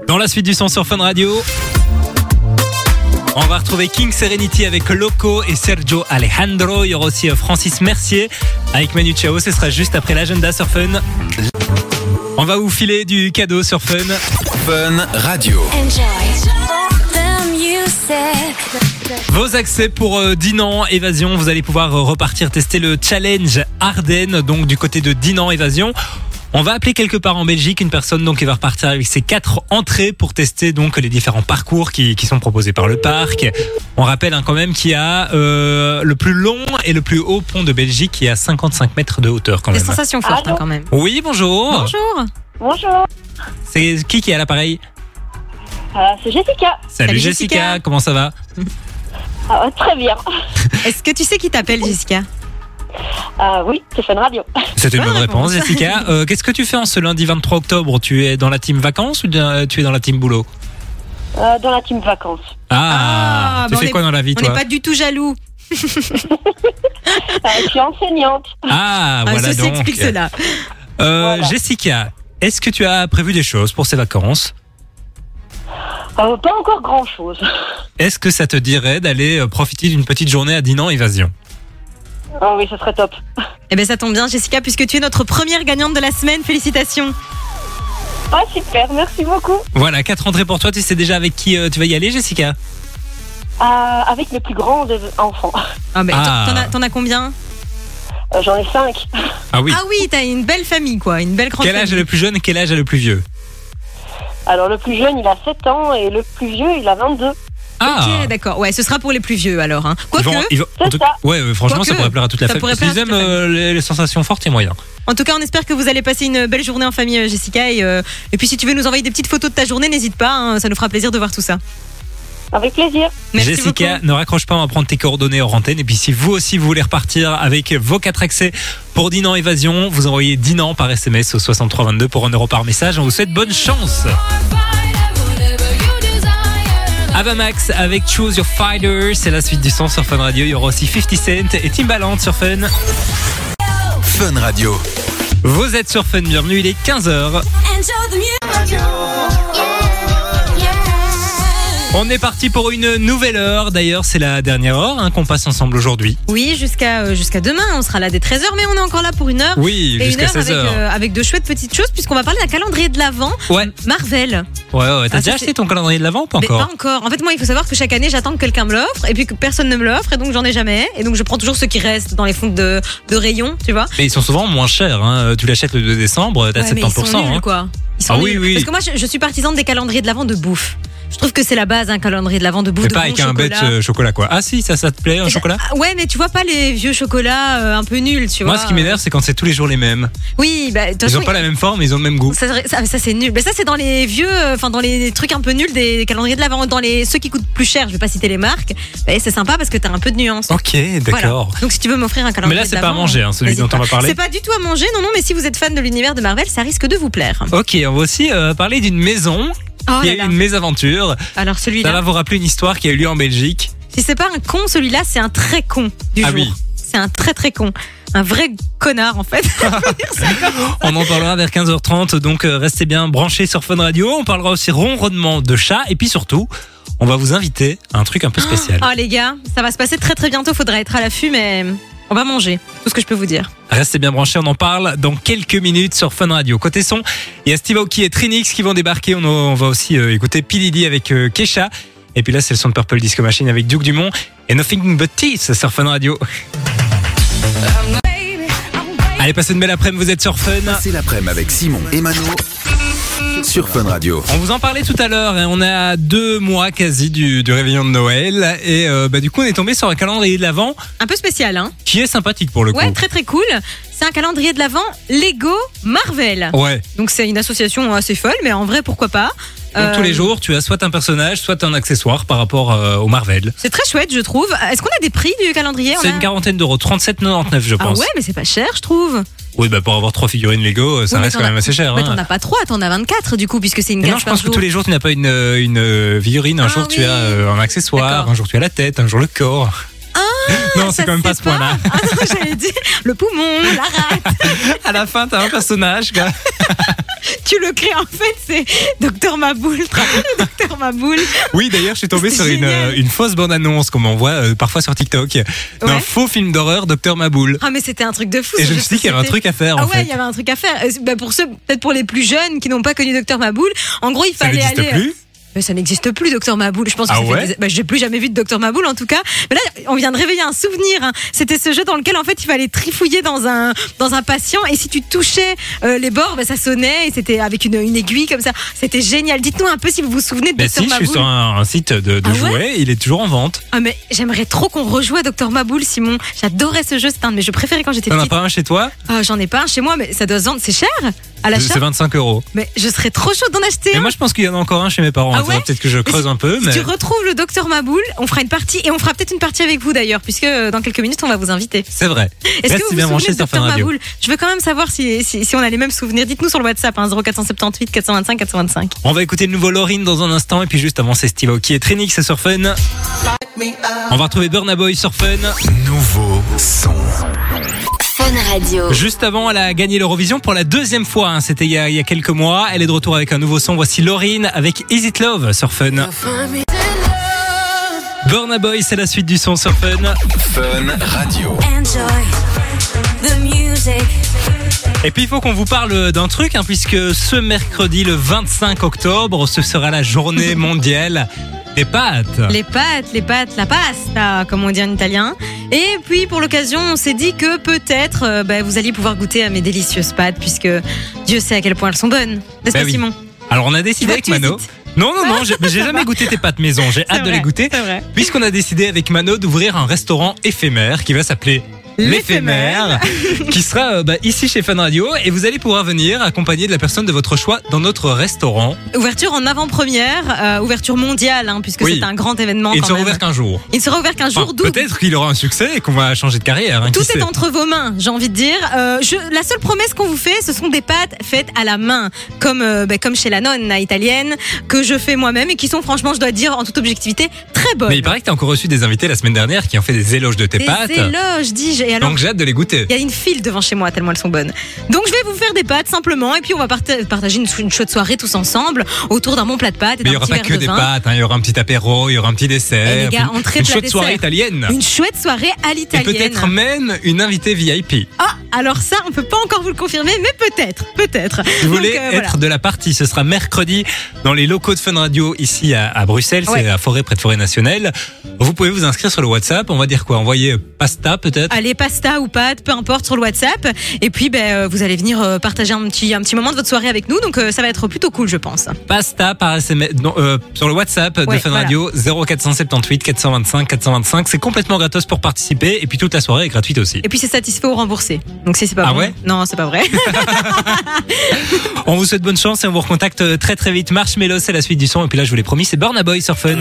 Dans la suite du son sur Fun Radio, on va retrouver King Serenity avec Loco et Sergio Alejandro. Il y aura aussi euh, Francis Mercier avec Manu Chao. Ce sera juste après l'agenda sur Fun. On va vous filer du cadeau sur Fun. Fun Radio. Vos accès pour euh, Dinan Évasion, vous allez pouvoir euh, repartir tester le challenge Ardennes, donc du côté de Dinan Évasion. On va appeler quelque part en Belgique une personne donc qui va repartir avec ses quatre entrées pour tester donc les différents parcours qui, qui sont proposés par le parc. On rappelle hein, quand même qu'il y a euh, le plus long et le plus haut pont de Belgique qui est à 55 mètres de hauteur quand Des même. sensations fortes hein, quand même. Oui, bonjour. Bonjour. Bonjour, C'est qui qui est à l'appareil euh, c'est Jessica. Salut, Salut, Jessica. Jessica. comment ça va Ah, très bien. Est-ce que tu sais qui t'appelle, Jessica? Euh, oui, c'est Fun Radio. C'est une Bonne réponse. Jessica. Euh, Qu'est-ce que tu fais en ce lundi 23 octobre? Tu es dans la team vacances ou bien, tu es dans la team boulot? Euh, dans la team vacances. Ah, Ah, tu bah, on fais est- quoi dans la vie On n'est toi pas du tout jaloux. Euh, je suis enseignante. Ah, Ah, voilà ceci donc. explique cela. Euh, Voilà. Jessica, est-ce que tu as prévu des choses pour ces vacances? Euh, pas encore grand chose. Est-ce que ça te dirait d'aller euh, profiter d'une petite journée à Dinan Évasion? Ah oui, ce serait top. Eh ben ça tombe bien, Jessica, puisque tu es notre première gagnante de la semaine. Félicitations. Ah super, merci beaucoup. Voilà, quatre entrées pour toi. Tu sais déjà avec qui euh, tu vas y aller, Jessica Euh, avec mes plus grands des enfants. Ah, ben, Ah. t'en- T'en as, t'en as combien? Euh, J'en ai cinq. Ah oui. Ah oui, t'as une belle famille, quoi. Une belle grande Quel âge est le plus jeune et quel âge est le plus vieux? Alors le plus jeune, il a 7 ans et le plus vieux, il a 22. Ah Ok, d'accord. Ouais, ce sera pour les plus vieux alors. Hein. Ils Quoique, vont- ils vont- en tout-. Ouais, ouais, franchement, Quoique, ça pourrait plaire à toute la ça famille. pourrait à aiment toute la euh, les, les sensations fortes, il y a moyen. en tout cas, on espère que vous allez passer une belle journée en famille, euh, Jessica. Et, euh, et puis, si tu veux nous envoyer des petites photos de ta journée, n'hésite pas. hein, ça nous fera plaisir de voir tout ça. Avec plaisir. Merci Jessica, beaucoup. ne raccroche pas, on va prendre tes coordonnées hors antenne. Et puis, si vous aussi, vous voulez repartir avec vos quatre accès pour Dinan Évasion, vous envoyez Dinan par SMS au 6322 pour 1 euro par message. On vous souhaite bonne chance. Avamax avec Choose Your Fighter, c'est la suite du son sur Fun Radio. Il y aura aussi 50 Cent et Timbaland sur Fun. Fun Radio. Vous êtes sur Fun, bienvenue, il est 15h. On est parti pour une nouvelle heure. D'ailleurs, c'est la dernière heure hein, qu'on passe ensemble aujourd'hui. Oui, jusqu'à euh, jusqu'à demain. On sera là dès 13h, mais on est encore là pour une heure. Oui, Et une jusqu'à heure avec, 16h. euh, avec de chouettes petites choses, puisqu'on va parler d'un calendrier de l'Avent Ouais, Marvel. ouais, ouais. T'as Ah, déjà ça, acheté c'est- ton calendrier de l'avant ou pas Mais encore pas encore. En fait, moi, il faut savoir que chaque année, j'attends que quelqu'un me l'offre, et puis que personne ne me l'offre, et donc j'en ai jamais. Et donc, je prends toujours ceux qui restent dans les fonds de, de rayon, tu vois. Mais ils sont souvent moins chers. Hein. Tu l'achètes le 2 décembre, t'as Ouais, mais ils 70%. sont nuls, hein. quoi. Ils sont Ah oui, nuls. oui. Parce que moi, je, je suis partisane des calendriers de l'Avent de bouffe. Je trouve que c'est la base, un calendrier de l'Avent de bouffe. De pas bon avec un bête euh, chocolat, quoi. Ah si, ça, ça te plaît, un chocolat ah, Ouais, mais tu vois pas les vieux chocolats euh, un peu nuls, tu vois. Moi, ce qui m'énerve, c'est quand c'est tous les jours les mêmes. Oui, bah, Ils ont pas la même forme, ils ont le même goût. Ça, ça, ça, c'est nul. Mais ça c'est dans les vieux, euh, enfin dans les trucs un peu nuls des calendriers de l'avant, dans les ceux qui coûtent plus cher. Je vais pas citer les marques. Mais c'est sympa parce que t'as un peu de nuance. Ok, d'accord. Voilà. Donc si tu veux m'offrir un calendrier Mais là, c'est pas à manger, hein, celui dont on va parler. C'est pas du tout à manger, non non. Mais si vous êtes fan de l'univers de Marvel, ça risque de vous plaire. Ok, on va aussi euh, parler d'une maison. Oh Il y a eu une mésaventure. Alors Ça celui-là, va vous rappeler une histoire qui a eu lieu en Belgique. si c'est pas un con, celui-là c'est un très con du Ah jour. oui. C'est un très très con. Un vrai connard en fait. [LAUGHS] On en parlera vers 15h30, donc euh, restez bien branchés sur Fun Radio. On parlera aussi ronronnement de chat et puis surtout, on va vous inviter à un truc un peu spécial. oh les gars, ça va se passer très très bientôt. Faudra être à l'affût, mais on va manger. Tout ce que je peux vous dire. Restez bien branchés, on en parle dans quelques minutes sur Fun Radio. Côté son, il y a Steve Aoki et Trinix qui vont débarquer. On, on va aussi euh, écouter P. Diddy avec euh, Kesha. Et puis là, c'est le son de Purple Disco Machine avec Duke Dumont et Nothing But Teeth sur Fun Radio. Allez, passez une belle après-midi, vous êtes sur Fun. C'est l'après-midi avec Simon et Mano sur Fun Radio. On vous en parlait tout à l'heure, hein, on est à deux mois quasi du, du réveillon de Noël et euh, bah, du coup on est tombé sur un calendrier de l'Avent Un peu spécial, hein qui est sympathique pour le Ouais, coup. très très cool. C'est un calendrier de l'Avent Lego Marvel. Ouais, Donc c'est une association assez folle, mais en vrai pourquoi pas. Donc Euh, tous les jours tu as soit un personnage, soit un accessoire par rapport euh, au Marvel. C'est très chouette, je trouve. Est-ce qu'on a des prix du calendrier C'est a- une quarantaine d'euros, 37,99 je Ah pense. ouais, mais c'est pas cher, je trouve. Oui, bah pour avoir trois figurines Lego, ça Oui, mais reste quand même assez cher. Mais hein. t'en as pas trois, t'en as 24 du coup, puisque c'est une Mais non, je pense que tous les jours tu n'as pas une, euh, une euh, figurine. Un Ah jour tu as euh, un accessoire, un jour tu as la tête, un jour le corps. Non, Ça c'est quand même pas ce point-là. Ah non, j'allais dire le poumon, la rate. [LAUGHS] À la fin, t'as un personnage. quoi. [LAUGHS] tu le crées en fait, c'est Docteur Maboul. Docteur Maboul Oui, d'ailleurs, je suis tombé sur une, euh, une fausse bande-annonce qu'on m'envoie euh, parfois sur TikTok d'un Ouais. faux film d'horreur Docteur Maboul. Ah mais c'était un truc de fou. Et je me suis dit qu'il y avait un truc à faire Ah en ouais, fait. il y avait un truc à faire. Euh, bah, pour ceux, peut-être pour les plus jeunes qui n'ont pas connu Docteur Maboul, en gros, il Ça fallait n'existe aller. plus Mais ça n'existe plus, Docteur Maboul. Je pense que Ah ouais des- bah, j'ai plus jamais vu de Docteur Maboul en tout cas. Mais là, on vient de réveiller un souvenir. hein. C'était ce jeu dans lequel en fait il fallait trifouiller dans un dans un patient et si tu touchais euh, les bords, bah, ça sonnait et c'était avec une, une aiguille comme ça. C'était génial. Dites-nous un peu si vous vous souvenez de Mais Docteur si, je suis sur un, un site de, de Ah ouais jouets, il est toujours en vente. Ah mais j'aimerais trop qu'on rejoue à Docteur Maboul, Simon. J'adorais ce jeu. C'était un de mes jeux préférés quand j'étais T'en as petite. pas un chez toi Ah, J'en ai pas un chez moi, mais ça doit se vendre. C'est cher à l'achat. C'est 25 euros. Mais je serais trop chaude d'en acheter Mais un. moi, je pense qu'il y en a encore un chez mes parents. Ah Ouais Peut-être que je creuse un peu, Si mais tu retrouves le docteur Maboul, on fera une partie et on fera peut-être une partie avec vous d'ailleurs, puisque euh, dans quelques minutes on va vous inviter. c'est vrai. Est-ce que vous bien vous souvenez de. Maboul Je veux quand même savoir si, si, si on a les mêmes souvenirs. Dites-nous sur le WhatsApp, hein, 0478 425 425. On va écouter le nouveau Laurine dans un instant, et puis juste avant, c'est Steve Aoki et Trinix c'est sur Fun. On va retrouver Burna Boy sur Fun. Nouveau son. Radio. Juste avant, elle a gagné l'Eurovision pour la deuxième fois. hein. C'était il, y a- il y a quelques mois. Elle est de retour avec un nouveau son. Voici Laurine avec Is It Love sur Fun. Burna Boy, c'est la suite du son sur Fun. Fun Radio. Enjoy the music. Et puis il faut qu'on vous parle d'un truc, hein, puisque ce mercredi, le 25 octobre, ce sera la journée [LAUGHS] mondiale des pâtes. Les pâtes, les pâtes, la pasta, comme on dit en italien. Et puis pour l'occasion, on s'est dit que peut-être euh, bah, vous alliez pouvoir goûter à mes délicieuses pâtes, puisque Dieu sait à quel point elles sont bonnes. N'est-ce Bah pas oui. Simon? Alors on a décidé avec Mano. hésites. Non, non, non, j'ai mais j'ai jamais goûté tes pâtes maison. J'ai hâte de vrai, les goûter. C'est vrai. Puisqu'on a décidé avec Mano d'ouvrir un restaurant éphémère qui va s'appeler l'éphémère, [LAUGHS] qui sera euh, bah, ici chez Fun Radio. Et vous allez pouvoir venir accompagné de la personne de votre choix dans notre restaurant. Ouverture en avant-première, euh, ouverture mondiale, hein, puisque Oui. c'est un grand événement. Et il quand sera même. ouvert qu'un jour. Il ne sera ouvert qu'un jour, d'où Peut-être qu'il aura un succès et qu'on va changer de carrière. hein, Tout est entre vos mains, j'ai envie de dire. Euh, je, la seule promesse qu'on vous fait, ce sont des pâtes faites à la main, comme euh, ben, comme chez la nonna italienne, que je fais moi-même et qui sont franchement, je dois dire en toute objectivité, très bonnes. Mais il paraît que tu as encore reçu des invités la semaine dernière qui ont fait des éloges de tes des pâtes. éloges, dis-je. Et alors, Donc j'ai hâte de les goûter. il y a une file devant chez moi tellement elles sont bonnes. Donc je vais vous faire des pâtes simplement et puis on va parta- partager une, une chouette soirée tous ensemble autour d'un bon plat de pâtes et Mais il n'y aura pas que de des vin. pâtes, hein. il y aura un petit apéro, il y aura un petit dessert, Eh, les gars, une- entrée, une plat, chouette soirée italienne. Une chouette soirée à Et l'italienne. peut-être même une invitée VIP. Ah, alors ça, on peut pas encore vous le confirmer, mais peut-être, peut-être. Si vous Donc, voulez euh, voilà. être de la partie, ce sera mercredi dans les locaux de Fun Radio ici à, à Bruxelles, Ouais. c'est à Forêt près de Forêt Nationale. Vous pouvez vous inscrire sur le WhatsApp, on va dire quoi Envoyer pasta peut-être Allez, pasta ou pâtes, peu importe, sur le WhatsApp. Et puis, ben, euh, vous allez venir euh, partager un petit, un petit moment de votre soirée avec nous. Donc, euh, ça va être plutôt cool, je pense. Pasta par SMS non, euh, sur le WhatsApp de Ouais, Fun voilà. Radio 0478 425 425. C'est complètement gratos pour participer et puis toute la soirée est gratuite aussi. Et puis, c'est satisfait ou remboursé. Donc, si c'est pas Ah ouais? Non, c'est pas vrai. [LAUGHS] On vous souhaite bonne chance et on vous recontacte très très vite. Marshmello, c'est la suite du son. Et puis là, je vous l'ai promis, c'est Burna Boy sur Fun.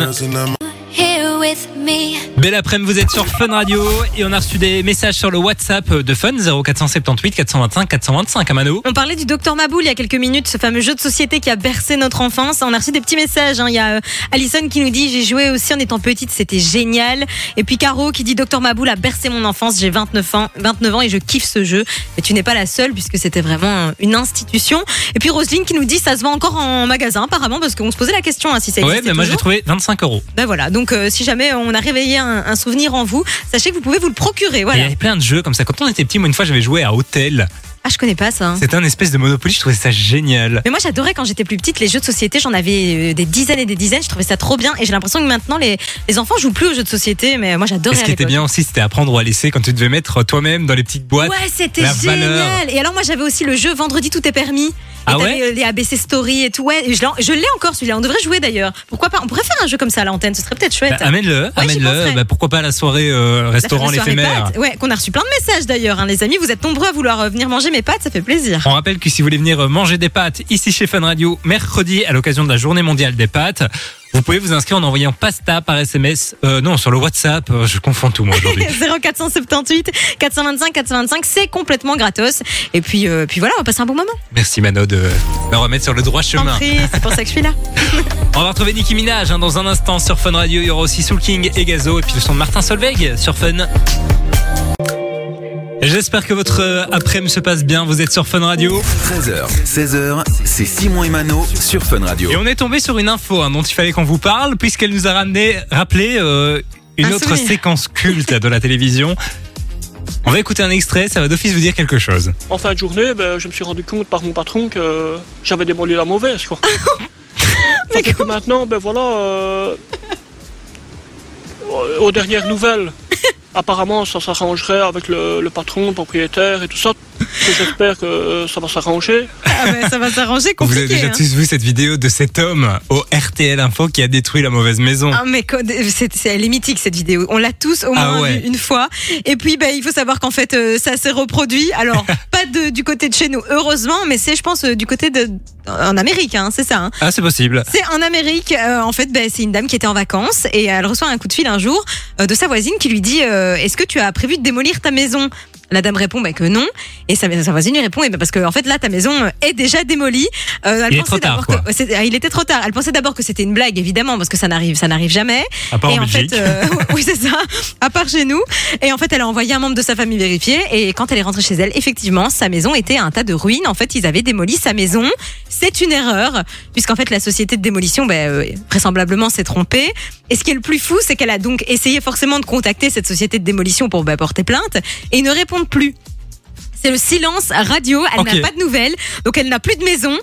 Here with me. Belle après-midi, vous êtes sur Fun Radio et on a reçu des messages sur le WhatsApp de Fun 0478 425 425 à Mano. On parlait du docteur Maboul il y a quelques minutes, ce fameux jeu de société qui a bercé notre enfance. On a reçu des petits messages. hein. Il y a euh, Alison qui nous dit J'ai joué aussi en étant petite, c'était génial. Et puis Caro qui dit Docteur Maboul a bercé mon enfance, j'ai 29 ans, 29 ans et je kiffe ce jeu. Et tu n'es pas la seule puisque c'était vraiment une institution. Et puis Roselyne qui nous dit Ça se vend encore en magasin apparemment parce qu'on se posait la question hein, si ça Ouais, existait mais moi j'ai trouvé 25 euros. Ben voilà, donc euh, si jamais on a réveillé un, souvenir en vous, sachez que vous pouvez vous le procurer. Il y avait plein de jeux comme ça. Quand on était petit, moi une fois j'avais joué à Hôtel. Ah, je connais pas ça. hein. C'était un espèce de Monopoly, je trouvais ça génial. Mais moi j'adorais quand j'étais plus petite les jeux de société, j'en avais euh, des dizaines et des dizaines, je trouvais ça trop bien et j'ai l'impression que maintenant les, les enfants jouent plus aux jeux de société mais moi Et j'adorais ce à qui était l'époque. bien aussi, c'était apprendre ou à laisser quand tu devais mettre toi-même dans les petites boîtes. Ouais, c'était la génial. valeur. Et alors moi j'avais aussi le jeu Vendredi tout est permis. Et Ah t'avais, ouais euh, les ABC Story et tout. Ouais, et je l'ai- je l'ai encore celui-là. On devrait jouer d'ailleurs. Pourquoi pas? On pourrait faire un jeu comme ça à l'antenne. Ce serait peut-être chouette. Bah, amène-le, j'y amène-le. penserai. Bah, pourquoi pas à la soirée euh, La restaurant fameuse soirée l'éphémère. pâtes. Ouais, qu'on a reçu plein de messages d'ailleurs. hein, les amis, vous êtes nombreux à vouloir euh, venir manger mes pâtes. Ça fait plaisir. On rappelle que si vous voulez venir manger des pâtes ici chez Fun Radio mercredi à l'occasion de la journée mondiale des pâtes, vous pouvez vous inscrire en envoyant pasta par SMS. Euh, non, sur le WhatsApp, euh, je confonds tout moi aujourd'hui. 0478 425 425, c'est complètement gratos. Et puis, euh, puis voilà, on va passer un bon moment. Merci Mano de me remettre sur le droit chemin. c'est pour ça que je suis là. [LAUGHS] On va retrouver Nicki Minaj hein, dans un instant sur Fun Radio. Il y aura aussi Soul King et Gazo et puis le son de Martin Solveig sur Fun. J'espère que votre euh, après-midi se passe bien. Vous êtes sur Fun Radio. 13h, 16h, c'est Simon et Mano sur Fun Radio. Et on est tombé sur une info hein, dont il fallait qu'on vous parle, puisqu'elle nous a ramené, rappelé euh, une Un autre souvenir. séquence culte de la télévision. On va écouter un extrait, ça va d'office vous dire quelque chose. En fin de journée, ben, je me suis rendu compte par mon patron que j'avais démoli la mauvaise. Quoi. [LAUGHS] Fait que maintenant, ben voilà, euh, [LAUGHS] aux dernières nouvelles, apparemment ça s'arrangerait avec le, patron, le propriétaire et tout ça. J'espère que ça va s'arranger. Ah ben, ça va s'arranger Vous avez compliqué. déjà hein. tous vu cette vidéo de cet homme au RTL Info qui a détruit la mauvaise maison. Ah, mais c'est, c'est- elle est mythique cette vidéo. On l'a tous au Ah moins ouais. une fois. Et puis ben, il faut savoir qu'en fait euh, ça s'est reproduit. Alors [LAUGHS] pas de, du côté de chez nous heureusement, mais c'est je pense euh, du côté de en Amérique, hein, c'est ça. hein. Ah, c'est possible. C'est en Amérique. euh, en fait, ben, c'est une dame qui était en vacances et elle reçoit un coup de fil un jour euh, de sa voisine qui lui dit euh, Est-ce que tu as prévu de démolir ta maison? La dame répond bah, que non. Et sa, sa voisine lui répond eh ben, parce que en fait là ta maison euh, est déjà démolie. Euh, elle Il est trop tard, quoi. que- ah, il était trop tard. Elle pensait d'abord que c'était une blague évidemment parce que ça n'arrive ça n'arrive jamais. À part et en en fait, Belgique. euh, [LAUGHS] oui c'est ça, à part chez nous. Et en fait, elle a envoyé un membre de sa famille vérifier. Et quand elle est rentrée chez elle, effectivement, sa maison était un tas de ruines. En fait, ils avaient démoli sa maison. C'est une erreur, puisqu'en fait, la société de démolition, ben, euh, vraisemblablement, s'est trompée. Et ce qui est le plus fou, c'est qu'elle a donc essayé forcément de contacter cette société de démolition pour ben, porter plainte, et ils ne plus. C'est le silence radio. Elle Ok. n'a pas de nouvelles, donc elle n'a plus de maison.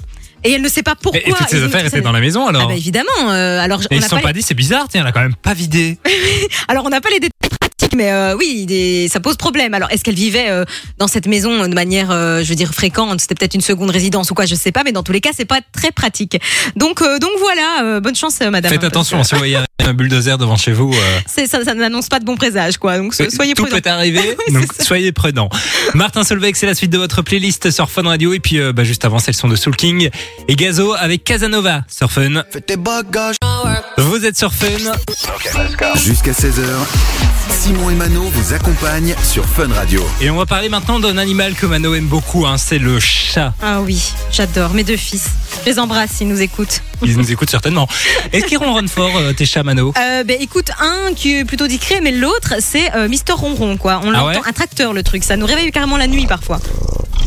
Et elle ne sait pas pourquoi. Et, et toutes ces Ils ont- affaires étaient dans la maison alors Ah bah évidemment. euh, alors Et on ils n'a se sont pas pas dit, c'est bizarre, tiens, elle a quand même pas vidé. [LAUGHS] alors, on n'a pas les détails mais euh, oui, des- ça pose problème. Alors, est-ce qu'elle vivait euh, dans cette maison de manière, euh, je veux dire, fréquente? C'était peut-être une seconde résidence ou quoi, je sais pas, mais dans tous les cas, c'est pas très pratique. Donc, euh, donc voilà, euh, bonne chance, euh, madame. Faites attention, que si vous voyez un bulldozer devant chez vous. euh, [LAUGHS] c'est- ça, ça n'annonce pas de bons présages, quoi. Donc, so- soyez Tout prudents. peut arriver, [LAUGHS] Oui, donc soyez prudents. Martin Solveig, c'est la suite de votre playlist sur Fun Radio. Et puis, euh, bah, juste avant, c'est le son de Soul King et Gazo avec Casanova sur Fun. Vous êtes sur Fun. Jusqu'à 16h, Simon et Mano vous accompagnent sur Fun Radio. Et on va parler maintenant d'un animal que Mano aime beaucoup, hein, c'est le chat. Ah oui, j'adore mes deux fils. Je les embrasse s'ils nous écoutent. Ils nous écoutent certainement. Est-ce qu'ils ronronnent fort, euh, tes chats, Mano? Euh, ben écoute, un qui est plutôt discret, mais l'autre c'est euh, Mister Ronron quoi. On Ah l'entend, ouais? un tracteur le truc. Ça nous réveille carrément la nuit parfois.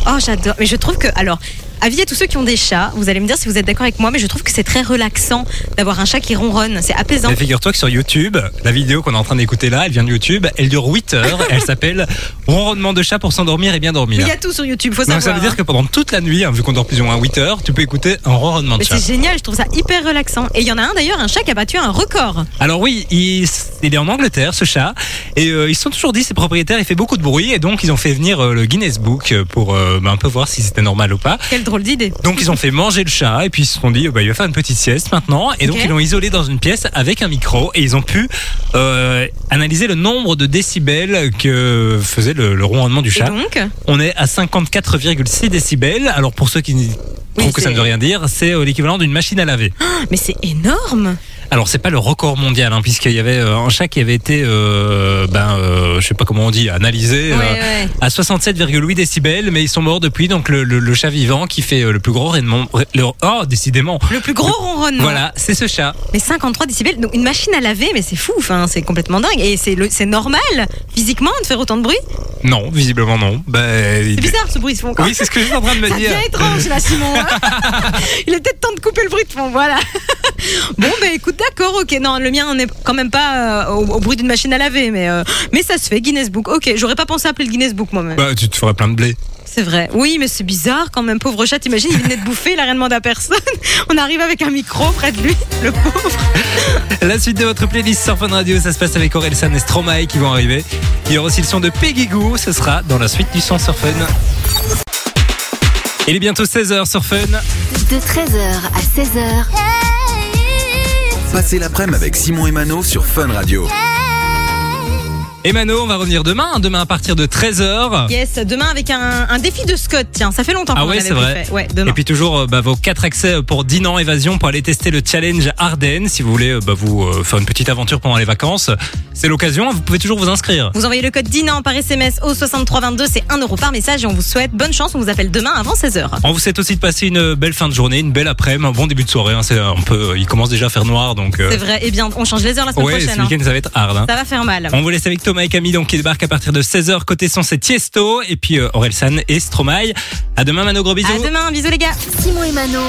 Oh j'adore. Mais je trouve que alors. Avis à tous ceux qui ont des chats, vous allez me dire si vous êtes d'accord avec moi, mais je trouve que c'est très relaxant d'avoir un chat qui ronronne, c'est apaisant. Mais figure-toi que sur YouTube, la vidéo qu'on est en train d'écouter là, elle vient de YouTube, elle dure 8 heures, elle s'appelle Ronronnement de chat pour s'endormir et bien Mais dormir. il y a tout sur YouTube, faut Donc savoir. ça veut dire hein. que pendant toute la nuit, hein, vu qu'on dort plus ou moins 8 heures, tu peux écouter un ronronnement de Mais chat. c'est génial, je trouve ça hyper relaxant. Et il y en a un d'ailleurs, un chat qui a battu un record. Alors oui, il, il est en Angleterre ce chat et euh, ils se sont toujours dit ses propriétaires il fait beaucoup de bruit et donc ils ont fait venir euh, le Guinness Book pour euh, bah, un peu voir si c'était normal ou pas. Drôle d'idée. Donc ils ont fait manger le chat et puis ils se sont dit bah, il va faire une petite sieste maintenant et donc ils l'ont isolé dans une pièce avec un micro et ils ont pu euh, analyser le nombre de décibels que faisait le, le ronronnement du Et chat. donc On est à 54,6 décibels. Alors pour ceux qui trouvent que ça ne veut rien dire, c'est euh, l'équivalent d'une machine à laver. [GASPS] Mais c'est énorme. Alors c'est pas le record mondial, hein, puisqu'il y avait euh, un chat qui avait été, euh, ben, euh, je sais pas comment on dit, analysé Ouais, euh, ouais. à 67,8 décibels, mais ils sont morts depuis. Donc le, le- le chat vivant qui fait le plus gros le- oh décidément, Le plus gros ronronnement. voilà, c'est ce chat. Mais 53 décibels, donc une machine à laver, mais c'est fou, enfin, c'est complètement dingue. Et c'est c'est normal, physiquement, de faire autant de bruit? Non, visiblement non. Ben, C'est bizarre ce bruit de fond. quoi. Oui, c'est ce que je suis en train de me dire. devient étrange là, Simon. hein. [LAUGHS] [LAUGHS] Il est peut-être temps de couper le bruit de fond, voilà. [LAUGHS] Bon, ben écoute, d'accord, ok. Non, le mien, on n'est quand même pas euh, au, au bruit d'une machine à laver, mais, euh, mais ça se fait, Guinness Book. Ok, j'aurais pas pensé appeler le Guinness Book moi-même. Bah, tu te ferais plein de blé. C'est vrai. Oui, mais c'est bizarre quand même, pauvre chat. T'imagines, il venait de bouffer, il a rien demandé à personne. [LAUGHS] On arrive avec un micro près de lui, le pauvre. La suite de votre playlist sur Fun Radio, ça se passe avec Orelsan et Stromae qui vont arriver. Il y aura aussi le son de Peggy Goo, ce sera dans la suite du son sur Fun. Il est bientôt 16h sur Fun. De 13h à 16h, Passez l'après-midi avec Simon et Mano sur Fun Radio. Et Mano, on va revenir demain, hein, demain à partir de 13h. Yes, demain avec un, un défi de Scott. Tiens, ça fait longtemps Ah qu'on ouais, en avait c'est vrai. fait. Ouais, demain. Et puis toujours euh, bah, vos quatre accès pour Dinan Évasion pour aller tester le challenge Ardennes. Si vous voulez euh, bah, vous euh, faire une petite aventure pendant les vacances, c'est l'occasion. Vous pouvez toujours vous inscrire. Vous envoyez le code DINAN par SMS au 6322, c'est 1 euro par message et on vous souhaite bonne chance. On vous appelle demain avant 16h. On vous souhaite aussi de passer une belle fin de journée, une belle après-midi, un bon début de soirée. hein. C'est un peu, il commence déjà à faire noir, donc. euh, C'est vrai. Eh bien, on change les heures la semaine ouais, ce prochaine. hein. week-end ça va être hard. hein. Ça va faire mal. On vous laisse avec Thomas et Camille donc qui débarquent à partir de 16h côté son c'est Tiesto et puis euh, Orelsan et Stromae. À demain Mano gros bisous. À demain, bisous les gars. Simon et Mano.